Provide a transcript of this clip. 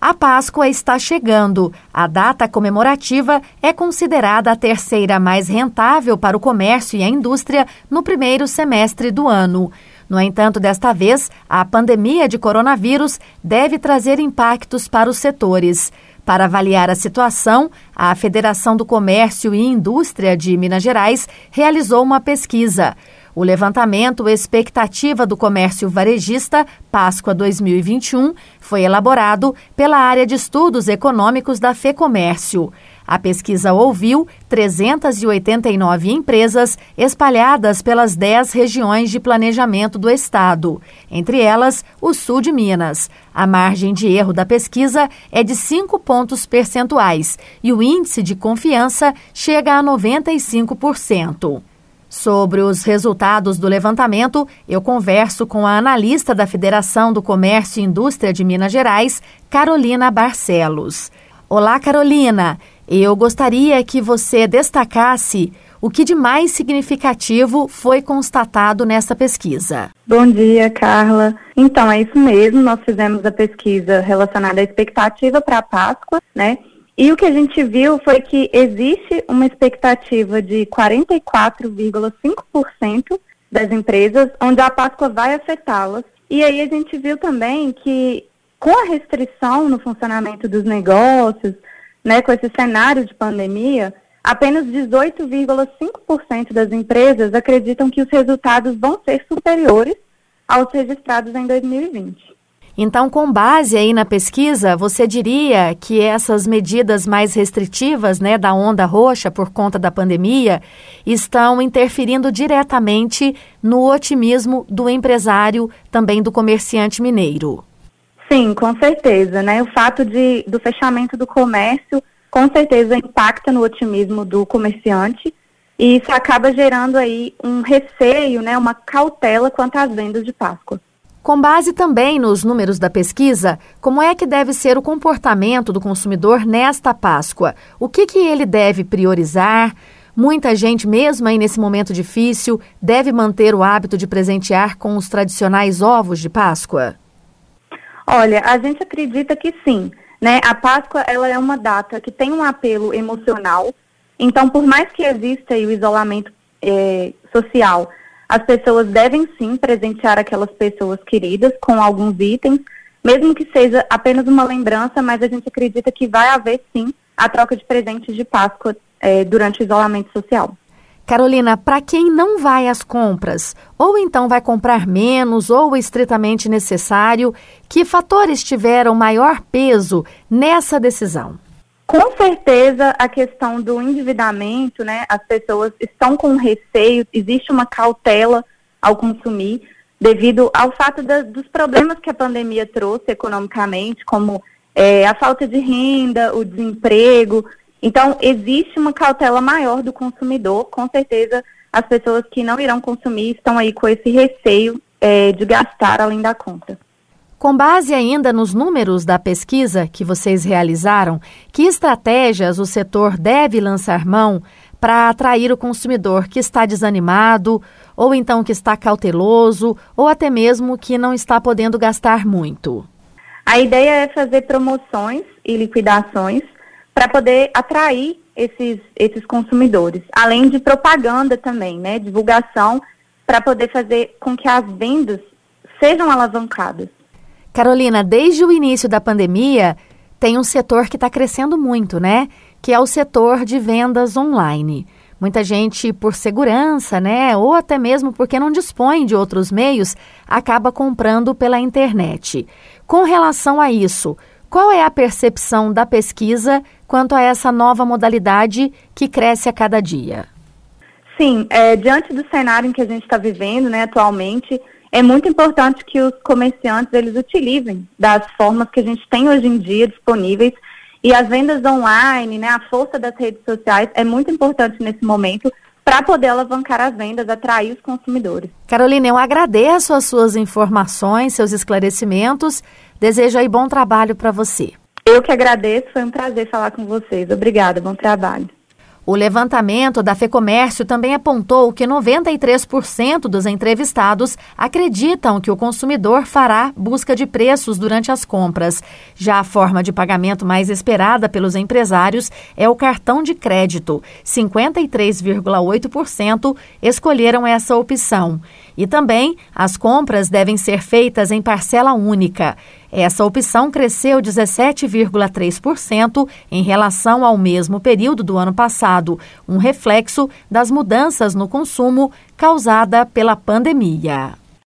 A Páscoa está chegando. A data comemorativa é considerada a terceira mais rentável para o comércio e a indústria no primeiro semestre do ano. No entanto, desta vez, a pandemia de coronavírus deve trazer impactos para os setores. Para avaliar a situação, a Federação do Comércio e Indústria de Minas Gerais realizou uma pesquisa. O levantamento Expectativa do Comércio Varejista Páscoa 2021 foi elaborado pela área de estudos econômicos da FEComércio. A pesquisa ouviu 389 empresas espalhadas pelas 10 regiões de planejamento do Estado, entre elas o sul de Minas. A margem de erro da pesquisa é de 5 pontos percentuais e o índice de confiança chega a 95%. Sobre os resultados do levantamento, eu converso com a analista da Federação do Comércio e Indústria de Minas Gerais, Carolina Barcelos. Olá, Carolina. Eu gostaria que você destacasse o que de mais significativo foi constatado nessa pesquisa. Bom dia, Carla. Então, é isso mesmo. Nós fizemos a pesquisa relacionada à expectativa para a Páscoa, né? E o que a gente viu foi que existe uma expectativa de 44,5% das empresas onde a Páscoa vai afetá-las. E aí a gente viu também que com a restrição no funcionamento dos negócios, né, com esse cenário de pandemia, apenas 18,5% das empresas acreditam que os resultados vão ser superiores aos registrados em 2020. Então, com base aí na pesquisa, você diria que essas medidas mais restritivas, né, da onda roxa por conta da pandemia, estão interferindo diretamente no otimismo do empresário, também do comerciante mineiro? Sim, com certeza, né? O fato de, do fechamento do comércio, com certeza impacta no otimismo do comerciante e isso acaba gerando aí um receio, né, uma cautela quanto às vendas de Páscoa. Com base também nos números da pesquisa, como é que deve ser o comportamento do consumidor nesta Páscoa? O que, que ele deve priorizar? Muita gente, mesmo aí nesse momento difícil, deve manter o hábito de presentear com os tradicionais ovos de Páscoa? Olha, a gente acredita que sim. Né? A Páscoa ela é uma data que tem um apelo emocional. Então, por mais que exista o isolamento é, social, as pessoas devem sim presentear aquelas pessoas queridas com alguns itens, mesmo que seja apenas uma lembrança, mas a gente acredita que vai haver sim a troca de presentes de Páscoa é, durante o isolamento social. Carolina, para quem não vai às compras, ou então vai comprar menos ou estritamente necessário, que fatores tiveram maior peso nessa decisão? Com certeza, a questão do endividamento, né? As pessoas estão com receio, existe uma cautela ao consumir, devido ao fato da, dos problemas que a pandemia trouxe economicamente, como é, a falta de renda, o desemprego. Então, existe uma cautela maior do consumidor. Com certeza, as pessoas que não irão consumir estão aí com esse receio é, de gastar além da conta. Com base ainda nos números da pesquisa que vocês realizaram, que estratégias o setor deve lançar mão para atrair o consumidor que está desanimado, ou então que está cauteloso, ou até mesmo que não está podendo gastar muito? A ideia é fazer promoções e liquidações para poder atrair esses, esses consumidores, além de propaganda também, né? Divulgação para poder fazer com que as vendas sejam alavancadas. Carolina, desde o início da pandemia, tem um setor que está crescendo muito, né? Que é o setor de vendas online. Muita gente, por segurança, né? Ou até mesmo porque não dispõe de outros meios, acaba comprando pela internet. Com relação a isso, qual é a percepção da pesquisa quanto a essa nova modalidade que cresce a cada dia? Sim, é, diante do cenário em que a gente está vivendo né, atualmente, é muito importante que os comerciantes eles utilizem das formas que a gente tem hoje em dia disponíveis e as vendas online, né, a força das redes sociais é muito importante nesse momento para poder alavancar as vendas, atrair os consumidores. Carolina, eu agradeço as suas informações, seus esclarecimentos. Desejo aí bom trabalho para você. Eu que agradeço, foi um prazer falar com vocês. Obrigada, bom trabalho. O levantamento da FEComércio também apontou que 93% dos entrevistados acreditam que o consumidor fará busca de preços durante as compras. Já a forma de pagamento mais esperada pelos empresários é o cartão de crédito. 53,8% escolheram essa opção. E também as compras devem ser feitas em parcela única. Essa opção cresceu 17,3% em relação ao mesmo período do ano passado, um reflexo das mudanças no consumo causada pela pandemia.